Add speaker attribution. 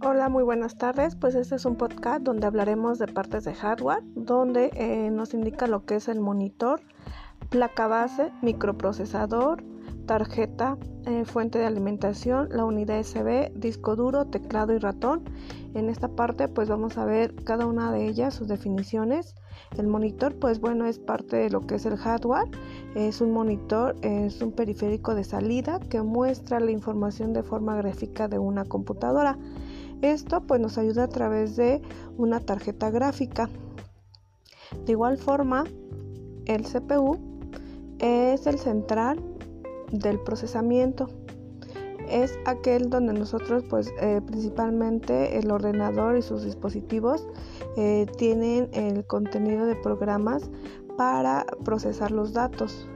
Speaker 1: Hola, muy buenas tardes. Pues este es un podcast donde hablaremos de partes de hardware, donde eh, nos indica lo que es el monitor, placa base, microprocesador, tarjeta, eh, fuente de alimentación, la unidad USB, disco duro, teclado y ratón. En esta parte pues vamos a ver cada una de ellas, sus definiciones. El monitor pues bueno es parte de lo que es el hardware. Es un monitor, es un periférico de salida que muestra la información de forma gráfica de una computadora. Esto pues nos ayuda a través de una tarjeta gráfica. De igual forma, el CPU es el central del procesamiento. Es aquel donde nosotros pues eh, principalmente el ordenador y sus dispositivos eh, tienen el contenido de programas para procesar los datos.